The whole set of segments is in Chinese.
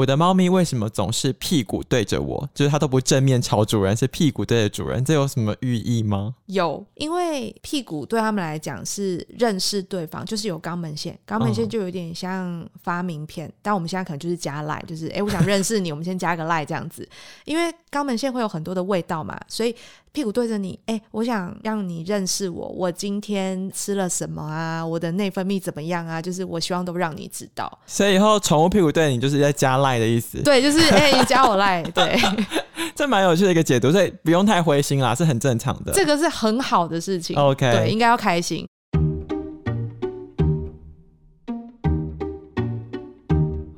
我的猫咪为什么总是屁股对着我？就是它都不正面朝主人，是屁股对着主人，这有什么寓意吗？有，因为屁股对他们来讲是认识对方，就是有肛门腺，肛门腺就有点像发名片，嗯、但我们现在可能就是加赖，就是哎，我想认识你，我们先加个赖这样子，因为肛门腺会有很多的味道嘛，所以。屁股对着你，哎、欸，我想让你认识我。我今天吃了什么啊？我的内分泌怎么样啊？就是我希望都让你知道。所以以后宠物屁股对你，就是在加赖的意思。对，就是哎、欸，你加我赖。对，这蛮有趣的一个解读，所以不用太灰心啦，是很正常的。这个是很好的事情。OK，对，应该要开心。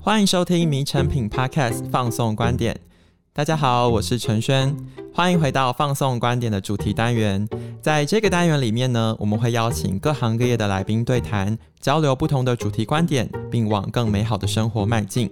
欢迎收听《迷成品 Podcast》放送观点。大家好，我是陈轩，欢迎回到放送观点的主题单元。在这个单元里面呢，我们会邀请各行各业的来宾对谈，交流不同的主题观点，并往更美好的生活迈进。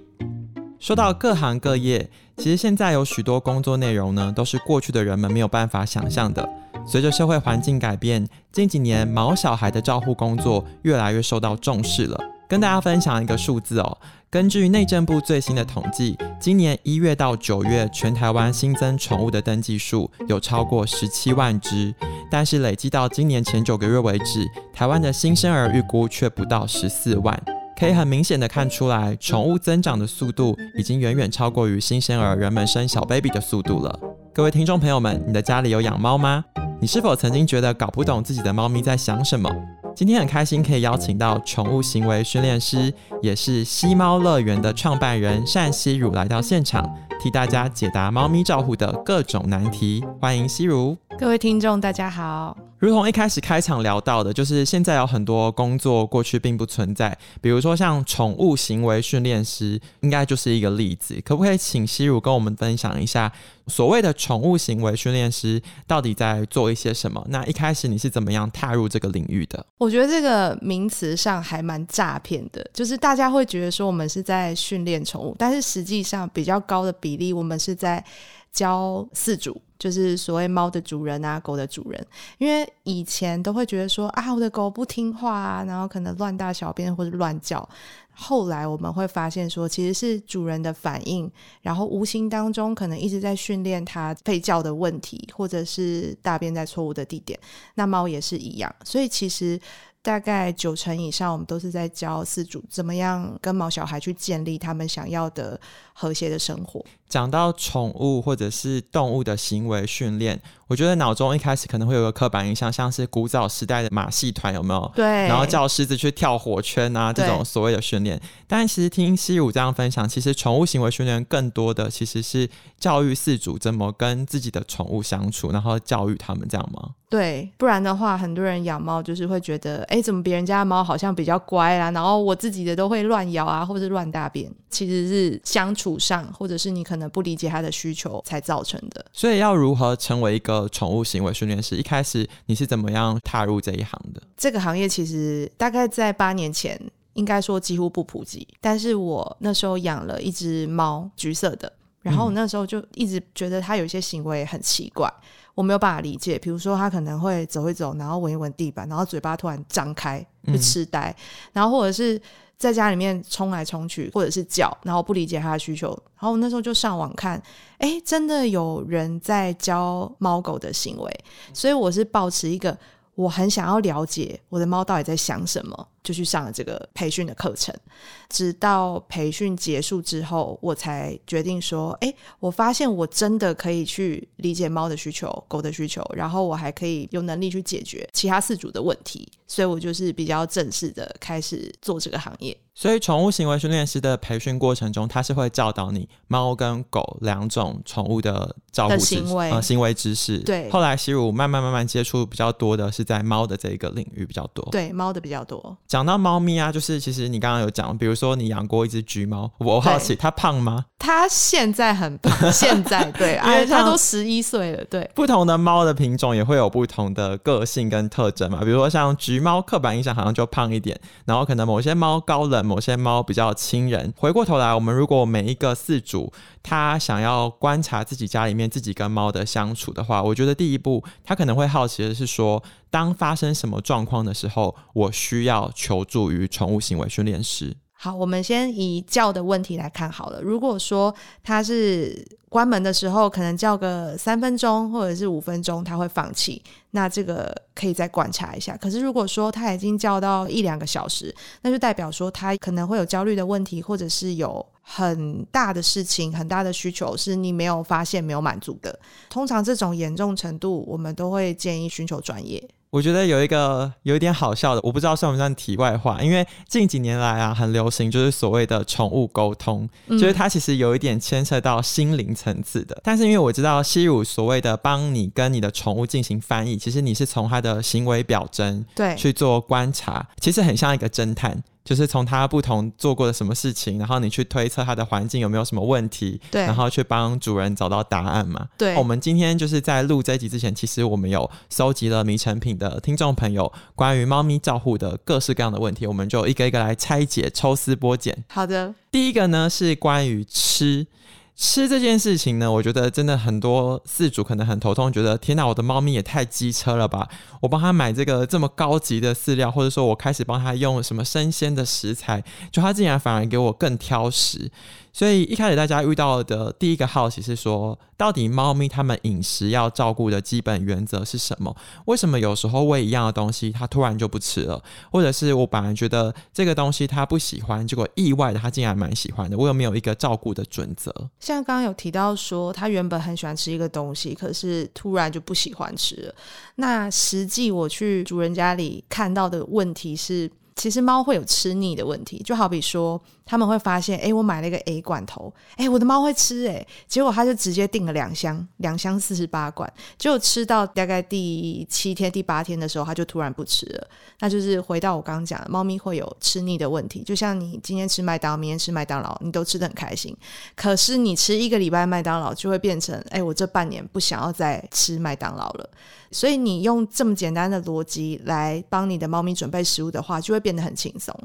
说到各行各业，其实现在有许多工作内容呢，都是过去的人们没有办法想象的。随着社会环境改变，近几年毛小孩的照护工作越来越受到重视了。跟大家分享一个数字哦。根据内政部最新的统计，今年一月到九月，全台湾新增宠物的登记数有超过十七万只，但是累计到今年前九个月为止，台湾的新生儿预估却不到十四万。可以很明显的看出来，宠物增长的速度已经远远超过于新生儿人们生小 baby 的速度了。各位听众朋友们，你的家里有养猫吗？你是否曾经觉得搞不懂自己的猫咪在想什么？今天很开心可以邀请到宠物行为训练师，也是西猫乐园的创办人单希如来到现场，替大家解答猫咪照护的各种难题。欢迎希如。各位听众，大家好。如同一开始开场聊到的，就是现在有很多工作过去并不存在，比如说像宠物行为训练师，应该就是一个例子。可不可以请希儒跟我们分享一下，所谓的宠物行为训练师到底在做一些什么？那一开始你是怎么样踏入这个领域的？我觉得这个名词上还蛮诈骗的，就是大家会觉得说我们是在训练宠物，但是实际上比较高的比例，我们是在教饲主。就是所谓猫的主人啊，狗的主人，因为以前都会觉得说啊，我的狗不听话啊，然后可能乱大小便或者乱叫。后来我们会发现说，其实是主人的反应，然后无形当中可能一直在训练它吠叫的问题，或者是大便在错误的地点。那猫也是一样，所以其实。大概九成以上，我们都是在教饲主怎么样跟毛小孩去建立他们想要的和谐的生活。讲到宠物或者是动物的行为训练，我觉得脑中一开始可能会有个刻板印象，像是古早时代的马戏团有没有？对。然后叫狮子去跳火圈啊，这种所谓的训练。但其实听西武这样分享，其实宠物行为训练更多的其实是教育饲主怎么跟自己的宠物相处，然后教育他们这样吗？对，不然的话，很多人养猫就是会觉得，哎，怎么别人家的猫好像比较乖啊，然后我自己的都会乱咬啊，或者是乱大便，其实是相处上，或者是你可能不理解它的需求才造成的。所以要如何成为一个宠物行为训练师？一开始你是怎么样踏入这一行的？这个行业其实大概在八年前，应该说几乎不普及，但是我那时候养了一只猫，橘色的，然后我那时候就一直觉得它有一些行为很奇怪。我没有办法理解，比如说他可能会走一走，然后闻一闻地板，然后嘴巴突然张开，就痴呆，嗯、然后或者是在家里面冲来冲去，或者是叫，然后不理解他的需求。然后我那时候就上网看，哎，真的有人在教猫狗的行为，所以我是保持一个我很想要了解我的猫到底在想什么。就去上了这个培训的课程，直到培训结束之后，我才决定说：哎，我发现我真的可以去理解猫的需求、狗的需求，然后我还可以有能力去解决其他四组的问题，所以我就是比较正式的开始做这个行业。所以，宠物行为训练师的培训过程中，他是会教导你猫跟狗两种宠物的照顾行为、呃、行为知识。对。后来，希儒慢慢慢慢接触比较多的是在猫的这个领域比较多。对，猫的比较多。讲到猫咪啊，就是其实你刚刚有讲，比如说你养过一只橘猫，我好奇它胖吗？它现在很胖，现在对，因为它都十一岁了。对，不同的猫的品种也会有不同的个性跟特征嘛。比如说像橘猫，刻板印象好像就胖一点，然后可能某些猫高冷，某些猫比较亲人。回过头来，我们如果每一个饲主他想要观察自己家里面自己跟猫的相处的话，我觉得第一步他可能会好奇的是说，当发生什么状况的时候，我需要求助于宠物行为训练师。好，我们先以叫的问题来看好了。如果说它是关门的时候，可能叫个三分钟或者是五分钟，它会放弃，那这个可以再观察一下。可是如果说它已经叫到一两个小时，那就代表说它可能会有焦虑的问题，或者是有很大的事情、很大的需求是你没有发现、没有满足的。通常这种严重程度，我们都会建议寻求专业。我觉得有一个有一点好笑的，我不知道算不算题外话，因为近几年来啊，很流行就是所谓的宠物沟通，嗯、就是它其实有一点牵涉到心灵层次的。但是因为我知道西乳所谓的帮你跟你的宠物进行翻译，其实你是从它的行为表征对去做观察，其实很像一个侦探。就是从他不同做过的什么事情，然后你去推测他的环境有没有什么问题，对，然后去帮主人找到答案嘛。对，我们今天就是在录这一集之前，其实我们有收集了迷成品的听众朋友关于猫咪照护的各式各样的问题，我们就一个一个来拆解、抽丝剥茧。好的，第一个呢是关于吃。吃这件事情呢，我觉得真的很多饲主可能很头痛，觉得天哪，我的猫咪也太机车了吧！我帮他买这个这么高级的饲料，或者说我开始帮他用什么生鲜的食材，就他竟然反而给我更挑食。所以一开始大家遇到的第一个好奇是说，到底猫咪它们饮食要照顾的基本原则是什么？为什么有时候喂一样的东西，它突然就不吃了？或者是我本来觉得这个东西它不喜欢，结果意外的它竟然蛮喜欢的？我有没有一个照顾的准则？像刚刚有提到说，他原本很喜欢吃一个东西，可是突然就不喜欢吃了。那实际我去主人家里看到的问题是，其实猫会有吃腻的问题，就好比说。他们会发现，哎，我买了一个 A 罐头，哎，我的猫会吃，哎，结果他就直接订了两箱，两箱四十八罐，结果吃到大概第七天、第八天的时候，他就突然不吃了。那就是回到我刚刚讲的，猫咪会有吃腻的问题，就像你今天吃麦当劳，明天吃麦当劳，你都吃得很开心，可是你吃一个礼拜麦当劳，就会变成，哎，我这半年不想要再吃麦当劳了。所以你用这么简单的逻辑来帮你的猫咪准备食物的话，就会变得很轻松。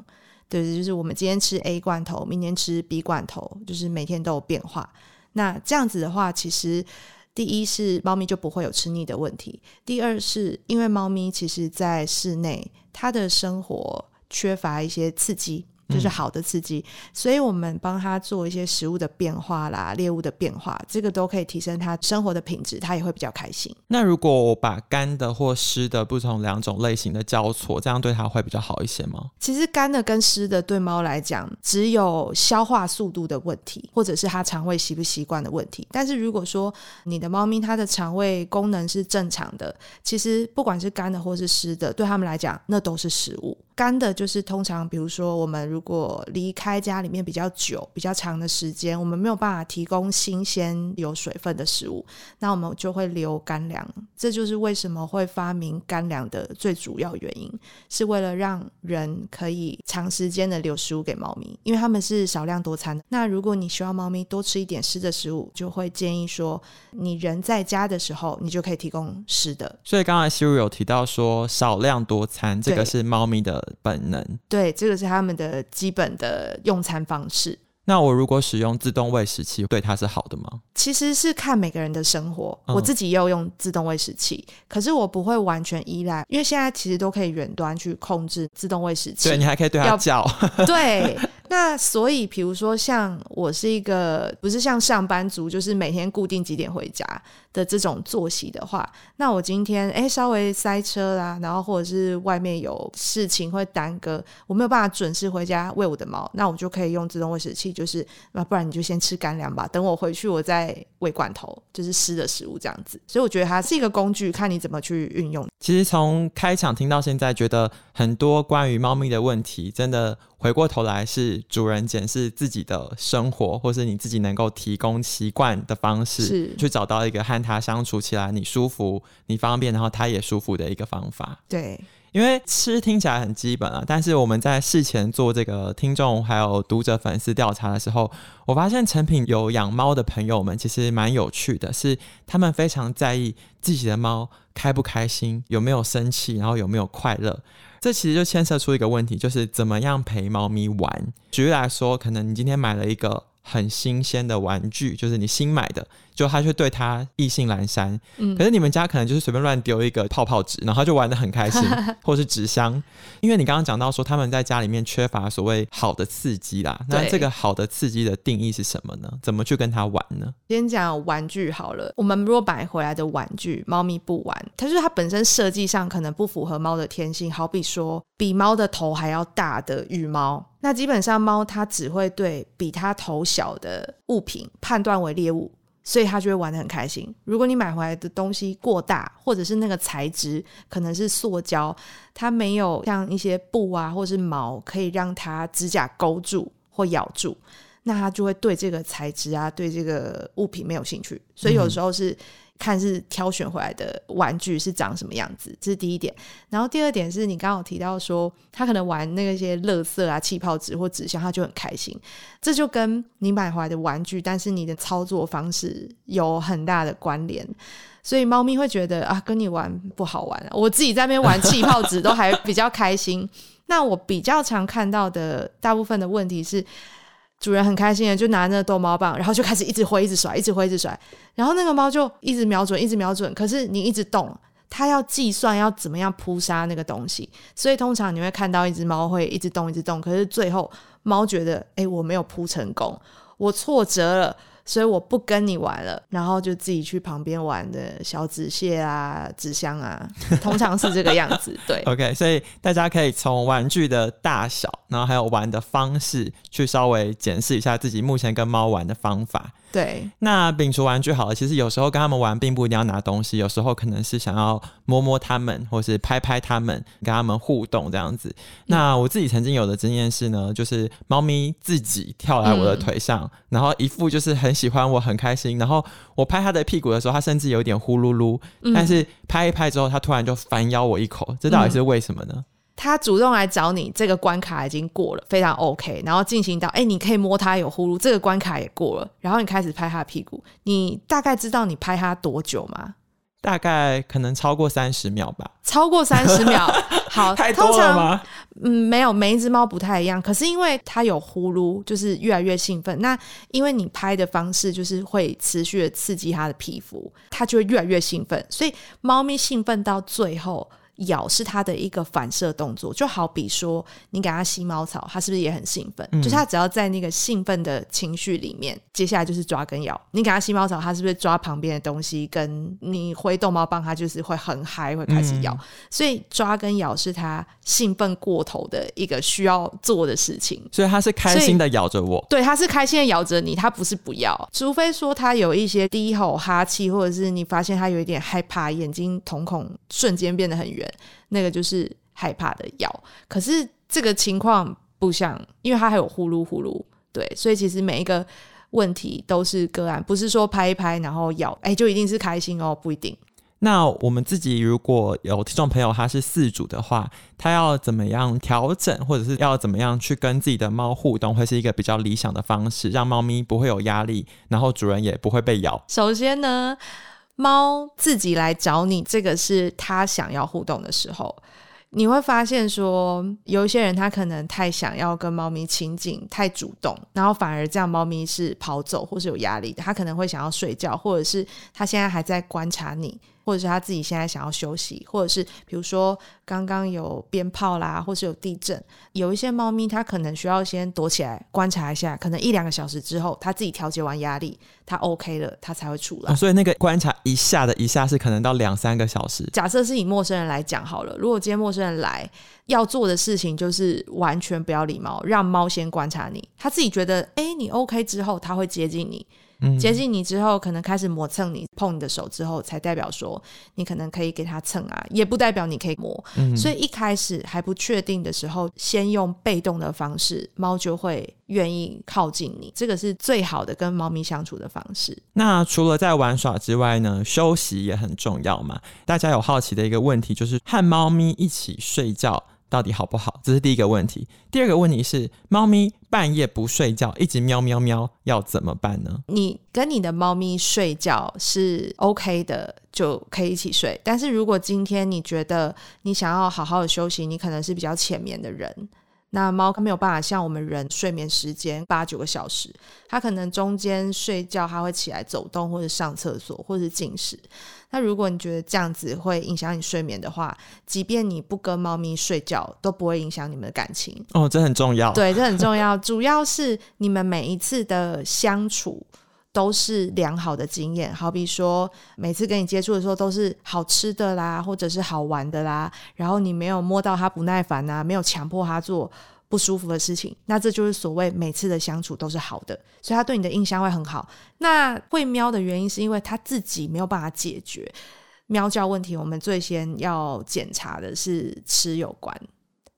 对，就是我们今天吃 A 罐头，明天吃 B 罐头，就是每天都有变化。那这样子的话，其实第一是猫咪就不会有吃腻的问题；第二是因为猫咪其实在室内，它的生活缺乏一些刺激。就是好的刺激，嗯、所以我们帮他做一些食物的变化啦，猎物的变化，这个都可以提升他生活的品质，他也会比较开心。那如果我把干的或湿的不同两种类型的交错，这样对他会比较好一些吗？其实干的跟湿的对猫来讲，只有消化速度的问题，或者是它肠胃习不习惯的问题。但是如果说你的猫咪它的肠胃功能是正常的，其实不管是干的或是湿的，对他们来讲，那都是食物。干的就是通常，比如说我们如果离开家里面比较久、比较长的时间，我们没有办法提供新鲜有水分的食物，那我们就会留干粮。这就是为什么会发明干粮的最主要原因，是为了让人可以长时间的留食物给猫咪，因为它们是少量多餐的。那如果你希望猫咪多吃一点湿的食物，就会建议说，你人在家的时候，你就可以提供湿的。所以刚才西乳有提到说少量多餐，这个是猫咪的本能。对，这个是他们的基本的用餐方式。那我如果使用自动喂食器，对它是好的吗？其实是看每个人的生活。我自己也有用自动喂食器，嗯、可是我不会完全依赖，因为现在其实都可以远端去控制自动喂食器。对，你还可以对它叫。对。那所以，比如说像我是一个不是像上班族，就是每天固定几点回家的这种作息的话，那我今天哎稍微塞车啦，然后或者是外面有事情会耽搁，我没有办法准时回家喂我的猫，那我就可以用自动喂食器，就是那不然你就先吃干粮吧，等我回去我再喂罐头，就是湿的食物这样子。所以我觉得它是一个工具，看你怎么去运用。其实从开场听到现在，觉得很多关于猫咪的问题，真的。回过头来是主人检视自己的生活，或是你自己能够提供习惯的方式，去找到一个和他相处起来你舒服、你方便，然后他也舒服的一个方法。对，因为吃听起来很基本啊，但是我们在事前做这个听众还有读者粉丝调查的时候，我发现成品有养猫的朋友们其实蛮有趣的，是他们非常在意自己的猫开不开心，有没有生气，然后有没有快乐。这其实就牵涉出一个问题，就是怎么样陪猫咪玩。举例来说，可能你今天买了一个很新鲜的玩具，就是你新买的，就他却对他意兴阑珊。嗯，可是你们家可能就是随便乱丢一个泡泡纸，然后他就玩的很开心，或是纸箱。因为你刚刚讲到说他们在家里面缺乏所谓好的刺激啦，那这个好的刺激的定义是什么呢？怎么去跟他玩呢？先讲玩具好了，我们如果买回来的玩具，猫咪不玩，它就是它本身设计上可能不符合猫的天性，好比说比猫的头还要大的羽毛。那基本上猫它只会对比它头小的物品判断为猎物，所以它就会玩得很开心。如果你买回来的东西过大，或者是那个材质可能是塑胶，它没有像一些布啊或是毛可以让它指甲勾住或咬住，那它就会对这个材质啊对这个物品没有兴趣。所以有时候是。嗯看是挑选回来的玩具是长什么样子，这是第一点。然后第二点是你刚刚有提到说，他可能玩那些乐色啊、气泡纸或纸箱，他就很开心。这就跟你买回来的玩具，但是你的操作方式有很大的关联。所以猫咪会觉得啊，跟你玩不好玩。我自己在那边玩气泡纸都还比较开心。那我比较常看到的大部分的问题是。主人很开心的，就拿那个逗猫棒，然后就开始一直挥，一直甩，一直挥，一直甩。然后那个猫就一直瞄准，一直瞄准。可是你一直动，它要计算要怎么样扑杀那个东西。所以通常你会看到一只猫会一直动，一直动。可是最后猫觉得，哎，我没有扑成功，我挫折了。所以我不跟你玩了，然后就自己去旁边玩的小纸屑啊、纸箱啊，通常是这个样子。对，OK，所以大家可以从玩具的大小，然后还有玩的方式，去稍微检视一下自己目前跟猫玩的方法。对，那摒除玩具好了，其实有时候跟他们玩，并不一定要拿东西，有时候可能是想要摸摸他们，或是拍拍他们，跟他们互动这样子。嗯、那我自己曾经有的经验是呢，就是猫咪自己跳来我的腿上，嗯、然后一副就是很喜欢我，很开心。然后我拍它的屁股的时候，它甚至有点呼噜噜，嗯、但是拍一拍之后，它突然就反咬我一口，这到底是为什么呢？嗯他主动来找你，这个关卡已经过了，非常 OK。然后进行到，哎、欸，你可以摸他有呼噜，这个关卡也过了。然后你开始拍他的屁股，你大概知道你拍他多久吗？大概可能超过三十秒吧。超过三十秒，好，太多了吗？嗯，没有，每一只猫不太一样。可是因为它有呼噜，就是越来越兴奋。那因为你拍的方式就是会持续的刺激它的皮肤，它就会越来越兴奋。所以猫咪兴奋到最后。咬是它的一个反射动作，就好比说你给它吸猫草，它是不是也很兴奋？嗯、就是它只要在那个兴奋的情绪里面，接下来就是抓跟咬。你给它吸猫草，它是不是抓旁边的东西？跟你挥逗猫棒，它就是会很嗨，会开始咬。嗯、所以抓跟咬是它兴奋过头的一个需要做的事情。所以它是开心的咬着我，对，它是开心的咬着你，它不是不要。除非说它有一些低吼哈气，或者是你发现它有一点害怕，眼睛瞳孔瞬间变得很圆。那个就是害怕的咬，可是这个情况不像，因为它还有呼噜呼噜，对，所以其实每一个问题都是个案，不是说拍一拍然后咬，哎，就一定是开心哦，不一定。那我们自己如果有听众朋友他是饲主的话，他要怎么样调整，或者是要怎么样去跟自己的猫互动，会是一个比较理想的方式，让猫咪不会有压力，然后主人也不会被咬。首先呢。猫自己来找你，这个是他想要互动的时候。你会发现说，有一些人他可能太想要跟猫咪亲近，太主动，然后反而这样猫咪是跑走或是有压力的。他可能会想要睡觉，或者是他现在还在观察你。或者是他自己现在想要休息，或者是比如说刚刚有鞭炮啦，或是有地震，有一些猫咪它可能需要先躲起来观察一下，可能一两个小时之后，它自己调节完压力，它 OK 了，它才会出来。哦，所以那个观察一下的一下是可能到两三个小时。假设是以陌生人来讲好了，如果今天陌生人来要做的事情就是完全不要理猫，让猫先观察你，它自己觉得哎你 OK 之后，它会接近你。接近你之后，可能开始磨蹭你，碰你的手之后，才代表说你可能可以给他蹭啊，也不代表你可以磨。嗯、所以一开始还不确定的时候，先用被动的方式，猫就会愿意靠近你。这个是最好的跟猫咪相处的方式。那除了在玩耍之外呢，休息也很重要嘛。大家有好奇的一个问题就是，和猫咪一起睡觉。到底好不好？这是第一个问题。第二个问题是，猫咪半夜不睡觉，一直喵喵喵，要怎么办呢？你跟你的猫咪睡觉是 OK 的，就可以一起睡。但是如果今天你觉得你想要好好的休息，你可能是比较浅眠的人。那猫它没有办法像我们人睡眠时间八九个小时，它可能中间睡觉它会起来走动或者上厕所或者是进食。那如果你觉得这样子会影响你睡眠的话，即便你不跟猫咪睡觉，都不会影响你们的感情。哦，这很重要。对，这很重要。主要是你们每一次的相处都是良好的经验，好比说每次跟你接触的时候都是好吃的啦，或者是好玩的啦，然后你没有摸到他不耐烦啊，没有强迫他做不舒服的事情，那这就是所谓每次的相处都是好的，所以他对你的印象会很好。那会喵的原因是因为他自己没有办法解决喵叫问题，我们最先要检查的是吃有关，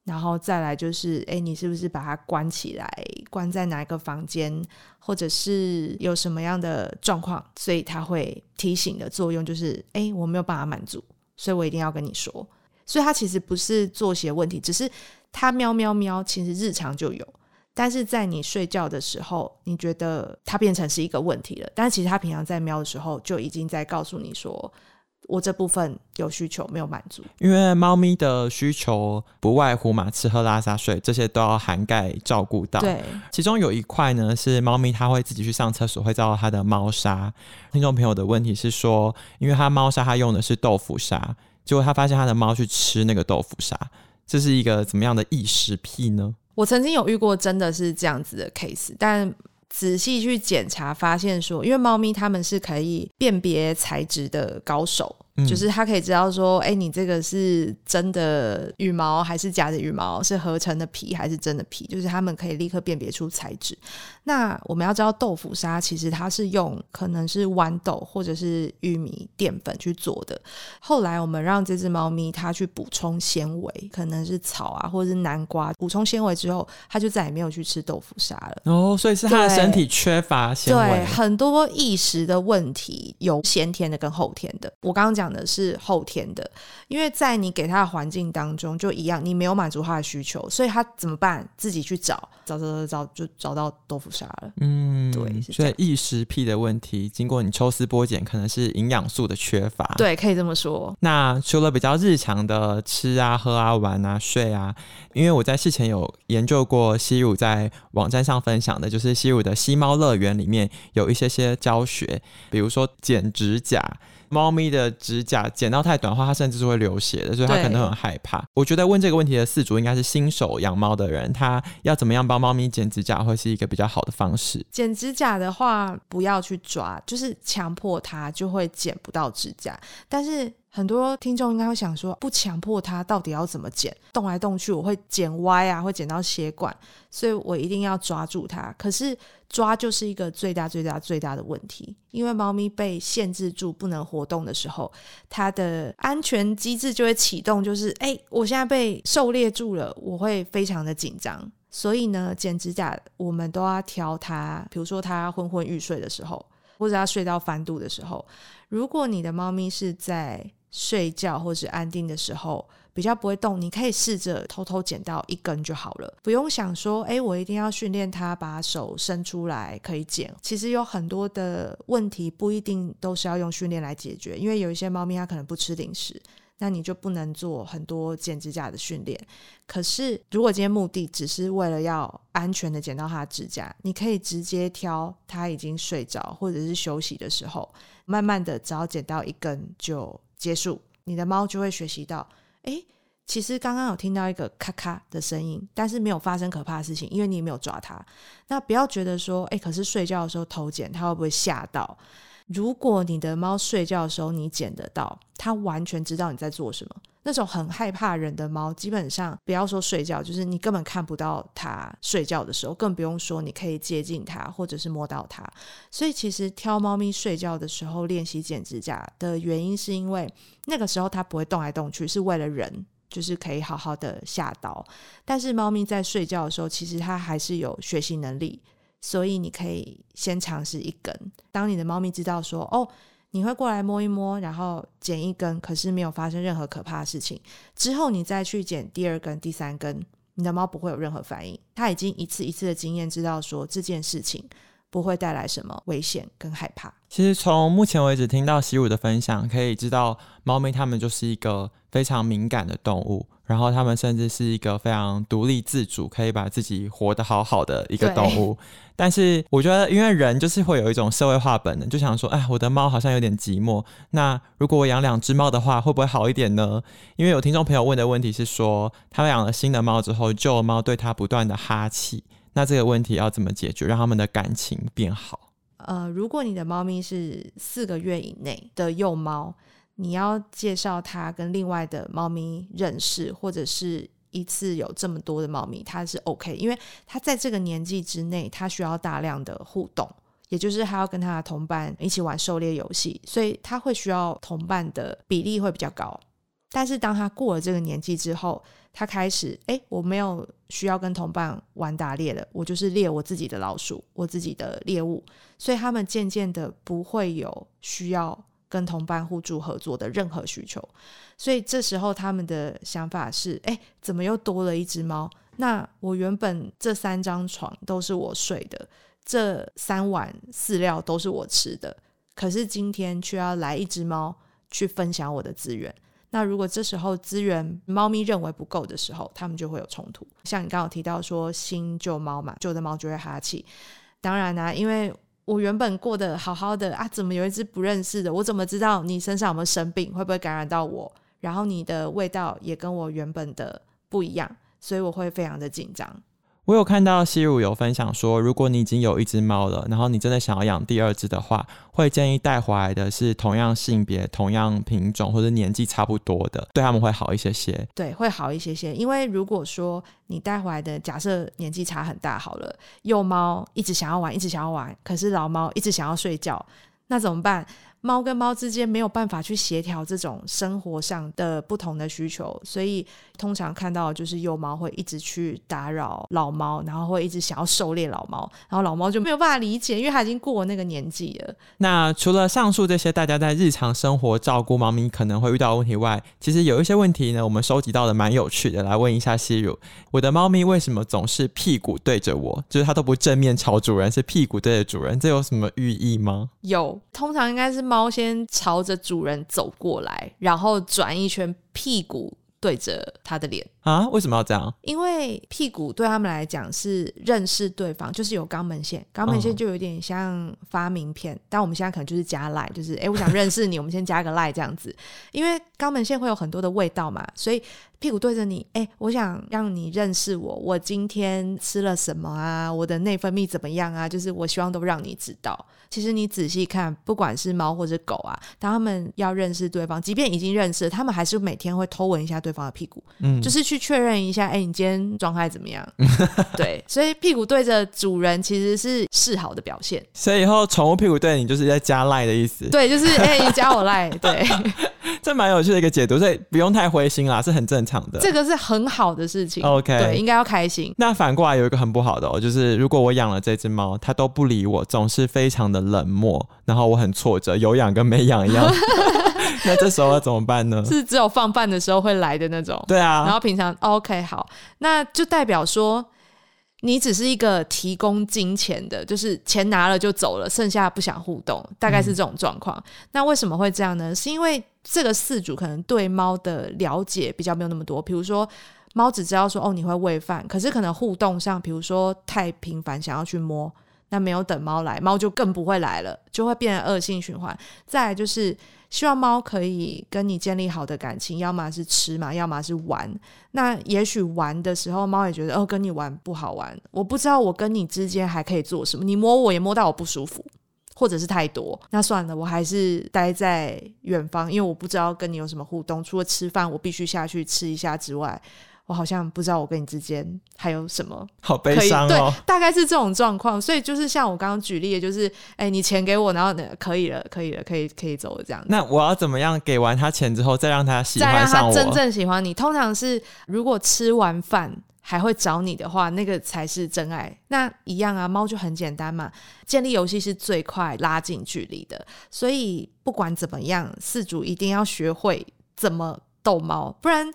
然后再来就是，哎，你是不是把它关起来，关在哪一个房间，或者是有什么样的状况，所以他会提醒的作用就是，哎，我没有办法满足，所以我一定要跟你说。所以它其实不是作息问题，只是。它喵喵喵，其实日常就有，但是在你睡觉的时候，你觉得它变成是一个问题了。但其实它平常在喵的时候，就已经在告诉你说，我这部分有需求没有满足。因为猫咪的需求不外乎嘛，吃喝拉撒睡这些都要涵盖照顾到。对，其中有一块呢是猫咪它会自己去上厕所，会照到它的猫砂。听众朋友的问题是说，因为它猫砂它用的是豆腐砂，结果他发现他的猫去吃那个豆腐砂。这是一个怎么样的异食癖呢？我曾经有遇过真的是这样子的 case，但仔细去检查发现说，因为猫咪它们是可以辨别材质的高手。就是他可以知道说，哎、欸，你这个是真的羽毛还是假的羽毛？是合成的皮还是真的皮？就是他们可以立刻辨别出材质。那我们要知道，豆腐砂其实它是用可能是豌豆或者是玉米淀粉去做的。后来我们让这只猫咪它去补充纤维，可能是草啊或者是南瓜，补充纤维之后，它就再也没有去吃豆腐砂了。哦，所以是它的身体缺乏纤维。对，很多异食的问题有先天的跟后天的。我刚刚讲。讲的是后天的，因为在你给他的环境当中就一样，你没有满足他的需求，所以他怎么办？自己去找，找找找找，就找到豆腐沙了。嗯，对，所以异食癖的问题，经过你抽丝剥茧，可能是营养素的缺乏。对，可以这么说。那除了比较日常的吃啊、喝啊、玩啊、睡啊，因为我在事前有研究过，西乳在网站上分享的，就是西乳的吸猫乐园里面有一些些教学，比如说剪指甲。猫咪的指甲剪到太短的话，它甚至是会流血的，所以它可能很害怕。我觉得问这个问题的饲主应该是新手养猫的人，他要怎么样帮猫咪剪指甲会是一个比较好的方式。剪指甲的话，不要去抓，就是强迫它就会剪不到指甲，但是。很多听众应该会想说，不强迫他到底要怎么剪？动来动去，我会剪歪啊，会剪到血管，所以我一定要抓住它。可是抓就是一个最大、最大、最大的问题，因为猫咪被限制住不能活动的时候，它的安全机制就会启动，就是哎，我现在被狩猎住了，我会非常的紧张。所以呢，剪指甲我们都要挑它，比如说它昏昏欲睡的时候，或者它睡到翻肚的时候，如果你的猫咪是在睡觉或是安定的时候比较不会动，你可以试着偷偷剪到一根就好了，不用想说，哎，我一定要训练它把手伸出来可以剪。其实有很多的问题不一定都是要用训练来解决，因为有一些猫咪它可能不吃零食，那你就不能做很多剪指甲的训练。可是如果今天目的只是为了要安全的剪到它的指甲，你可以直接挑它已经睡着或者是休息的时候，慢慢的只要剪到一根就。结束，你的猫就会学习到，诶，其实刚刚有听到一个咔咔的声音，但是没有发生可怕的事情，因为你没有抓它。那不要觉得说，诶，可是睡觉的时候偷剪，它会不会吓到？如果你的猫睡觉的时候你捡得到，它完全知道你在做什么。那种很害怕人的猫，基本上不要说睡觉，就是你根本看不到它睡觉的时候，更不用说你可以接近它或者是摸到它。所以其实挑猫咪睡觉的时候练习剪指甲的原因，是因为那个时候它不会动来动去，是为了人，就是可以好好的下刀。但是猫咪在睡觉的时候，其实它还是有学习能力。所以你可以先尝试一根，当你的猫咪知道说哦，你会过来摸一摸，然后剪一根，可是没有发生任何可怕的事情，之后你再去剪第二根、第三根，你的猫不会有任何反应，它已经一次一次的经验知道说这件事情不会带来什么危险跟害怕。其实从目前为止听到习武的分享，可以知道猫咪它们就是一个非常敏感的动物，然后它们甚至是一个非常独立自主，可以把自己活得好好的一个动物。但是我觉得，因为人就是会有一种社会化本能，就想说，哎，我的猫好像有点寂寞。那如果我养两只猫的话，会不会好一点呢？因为有听众朋友问的问题是说，他养了新的猫之后，旧猫对他不断的哈气，那这个问题要怎么解决，让他们的感情变好？呃，如果你的猫咪是四个月以内的幼猫，你要介绍它跟另外的猫咪认识，或者是一次有这么多的猫咪，它是 OK，因为它在这个年纪之内，它需要大量的互动，也就是它要跟它的同伴一起玩狩猎游戏，所以它会需要同伴的比例会比较高。但是当它过了这个年纪之后，他开始，哎，我没有需要跟同伴玩打猎了，我就是猎我自己的老鼠，我自己的猎物，所以他们渐渐的不会有需要跟同伴互助合作的任何需求，所以这时候他们的想法是，哎，怎么又多了一只猫？那我原本这三张床都是我睡的，这三碗饲料都是我吃的，可是今天却要来一只猫去分享我的资源。那如果这时候资源猫咪认为不够的时候，他们就会有冲突。像你刚刚提到说新旧猫嘛，旧的猫就会哈气。当然啦、因为我原本过得好好的啊，怎么有一只不认识的？我怎么知道你身上有没有生病？会不会感染到我？然后你的味道也跟我原本的不一样，所以我会非常的紧张。我有看到西乳有分享说，如果你已经有一只猫了，然后你真的想要养第二只的话，会建议带回来的是同样性别、同样品种或者年纪差不多的，对他们会好一些些。对，会好一些些。因为如果说你带回来的假设年纪差很大，好了，幼猫一直想要玩，一直想要玩，可是老猫一直想要睡觉，那怎么办？猫跟猫之间没有办法去协调这种生活上的不同的需求，所以通常看到就是幼猫会一直去打扰老猫，然后会一直想要狩猎老猫，然后老猫就没有办法理解，因为它已经过了那个年纪了。那除了上述这些大家在日常生活照顾猫咪可能会遇到的问题外，其实有一些问题呢，我们收集到的蛮有趣的，来问一下西如：我的猫咪为什么总是屁股对着我？就是它都不正面朝主人，是屁股对着主人，这有什么寓意吗？有，通常应该是猫。猫先朝着主人走过来，然后转一圈，屁股对着他的脸。啊，为什么要这样？因为屁股对他们来讲是认识对方，就是有肛门线，肛门线就有点像发名片，哦、但我们现在可能就是加赖，就是哎，我想认识你，我们先加个赖这样子。因为肛门线会有很多的味道嘛，所以屁股对着你，哎，我想让你认识我，我今天吃了什么啊，我的内分泌怎么样啊，就是我希望都让你知道。其实你仔细看，不管是猫或者狗啊，当他们要认识对方，即便已经认识了，他们还是每天会偷闻一下对方的屁股，嗯，就是去。确认一下，哎、欸，你今天状态怎么样？对，所以屁股对着主人其实是示好的表现。所以以后宠物屁股对你就是在加赖的意思。对，就是哎、欸，你加我赖。对，这蛮有趣的一个解读，所以不用太灰心啦，是很正常的。这个是很好的事情。OK，对，应该要开心。那反过来有一个很不好的哦，就是如果我养了这只猫，它都不理我，总是非常的冷漠，然后我很挫折，有养跟没养一样。那这时候要怎么办呢？是只有放饭的时候会来的那种。对啊，然后平常 OK 好，那就代表说你只是一个提供金钱的，就是钱拿了就走了，剩下不想互动，大概是这种状况。嗯、那为什么会这样呢？是因为这个饲主可能对猫的了解比较没有那么多，比如说猫只知道说哦你会喂饭，可是可能互动上，比如说太频繁想要去摸，那没有等猫来，猫就更不会来了，就会变成恶性循环。再来就是。希望猫可以跟你建立好的感情，要么是吃嘛，要么是玩。那也许玩的时候，猫也觉得哦，跟你玩不好玩。我不知道我跟你之间还可以做什么。你摸我也摸到我不舒服，或者是太多，那算了，我还是待在远方，因为我不知道跟你有什么互动。除了吃饭，我必须下去吃一下之外。我好像不知道我跟你之间还有什么，好悲伤哦。对，大概是这种状况，所以就是像我刚刚举例的，就是哎、欸，你钱给我，然后呢可以了，可以了，可以可以走了这样。那我要怎么样给完他钱之后，再让他喜欢上我？再让他真正喜欢你，通常是如果吃完饭还会找你的话，那个才是真爱。那一样啊，猫就很简单嘛，建立游戏是最快拉近距离的，所以不管怎么样，饲主一定要学会怎么逗猫，不然。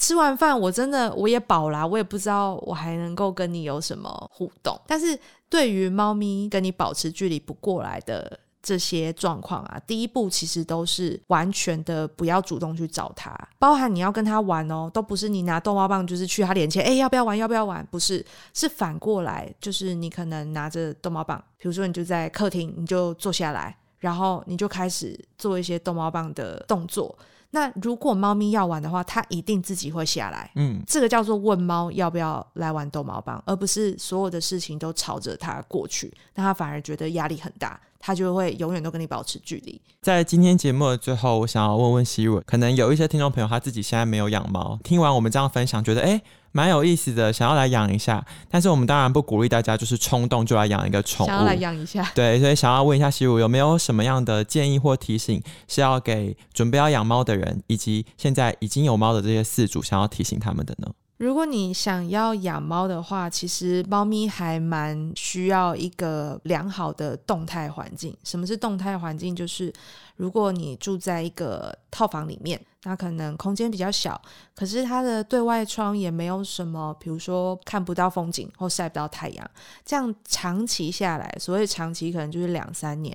吃完饭我真的我也饱啦，我也不知道我还能够跟你有什么互动。但是对于猫咪跟你保持距离不过来的这些状况啊，第一步其实都是完全的不要主动去找它，包含你要跟它玩哦，都不是你拿逗猫棒就是去它脸前，哎，要不要玩？要不要玩？不是，是反过来，就是你可能拿着逗猫棒，比如说你就在客厅，你就坐下来，然后你就开始做一些逗猫棒的动作。那如果猫咪要玩的话，它一定自己会下来。嗯，这个叫做问猫要不要来玩逗猫棒，而不是所有的事情都朝着它过去，那它反而觉得压力很大，它就会永远都跟你保持距离。在今天节目的最后，我想要问问希如，可能有一些听众朋友他自己现在没有养猫，听完我们这样分享，觉得哎。诶蛮有意思的，想要来养一下，但是我们当然不鼓励大家就是冲动就来养一个宠物。想要来养一下，对，所以想要问一下希如有没有什么样的建议或提醒，是要给准备要养猫的人，以及现在已经有猫的这些饲主，想要提醒他们的呢？如果你想要养猫的话，其实猫咪还蛮需要一个良好的动态环境。什么是动态环境？就是如果你住在一个套房里面，那可能空间比较小，可是它的对外窗也没有什么，比如说看不到风景或晒不到太阳，这样长期下来，所谓长期可能就是两三年，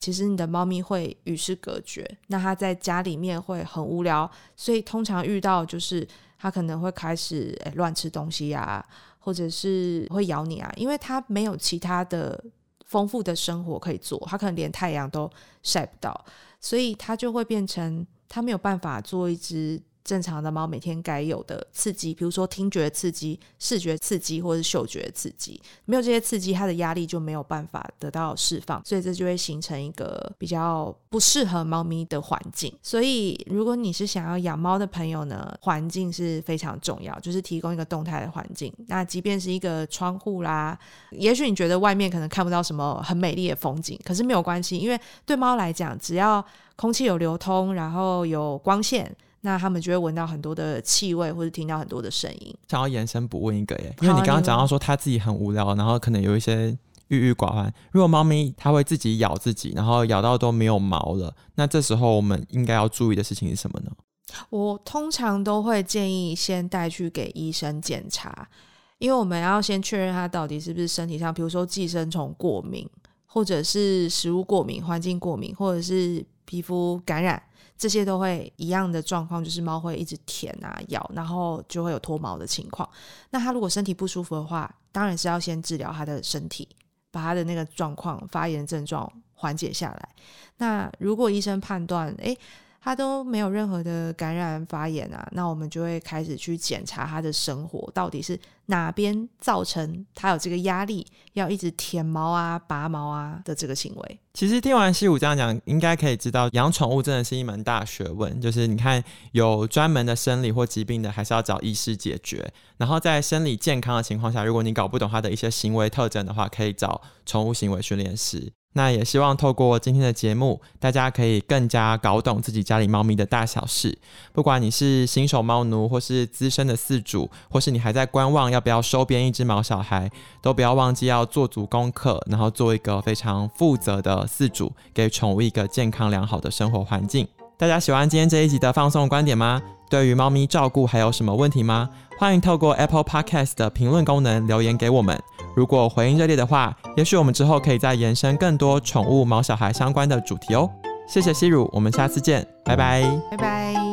其实你的猫咪会与世隔绝，那它在家里面会很无聊，所以通常遇到就是。它可能会开始诶乱吃东西啊，或者是会咬你啊，因为它没有其他的丰富的生活可以做，它可能连太阳都晒不到，所以它就会变成它没有办法做一只。正常的猫每天该有的刺激，比如说听觉刺激、视觉刺激或者是嗅觉刺激，没有这些刺激，它的压力就没有办法得到释放，所以这就会形成一个比较不适合猫咪的环境。所以，如果你是想要养猫的朋友呢，环境是非常重要，就是提供一个动态的环境。那即便是一个窗户啦，也许你觉得外面可能看不到什么很美丽的风景，可是没有关系，因为对猫来讲，只要空气有流通，然后有光线。那他们就会闻到很多的气味，或者听到很多的声音。想要延伸补问一个耶，因为你刚刚讲到说他自己很无聊，然后可能有一些郁郁寡欢。如果猫咪它会自己咬自己，然后咬到都没有毛了，那这时候我们应该要注意的事情是什么呢？我通常都会建议先带去给医生检查，因为我们要先确认它到底是不是身体上，比如说寄生虫过敏，或者是食物过敏、环境过敏，或者是皮肤感染。这些都会一样的状况，就是猫会一直舔啊咬，然后就会有脱毛的情况。那它如果身体不舒服的话，当然是要先治疗它的身体，把它的那个状况发炎症状缓解下来。那如果医生判断，诶。他都没有任何的感染发炎啊，那我们就会开始去检查他的生活到底是哪边造成他有这个压力，要一直舔毛啊、拔毛啊的这个行为。其实听完希如这样讲，应该可以知道养宠物真的是一门大学问。就是你看有专门的生理或疾病的，还是要找医师解决。然后在生理健康的情况下，如果你搞不懂它的一些行为特征的话，可以找宠物行为训练师。那也希望透过今天的节目，大家可以更加搞懂自己家里猫咪的大小事。不管你是新手猫奴，或是资深的饲主，或是你还在观望要不要收编一只毛小孩，都不要忘记要做足功课，然后做一个非常负责的饲主，给宠物一个健康良好的生活环境。大家喜欢今天这一集的放送观点吗？对于猫咪照顾还有什么问题吗？欢迎透过 Apple Podcast 的评论功能留言给我们。如果回应热烈的话，也许我们之后可以再延伸更多宠物毛小孩相关的主题哦。谢谢西如，我们下次见，拜拜，拜拜。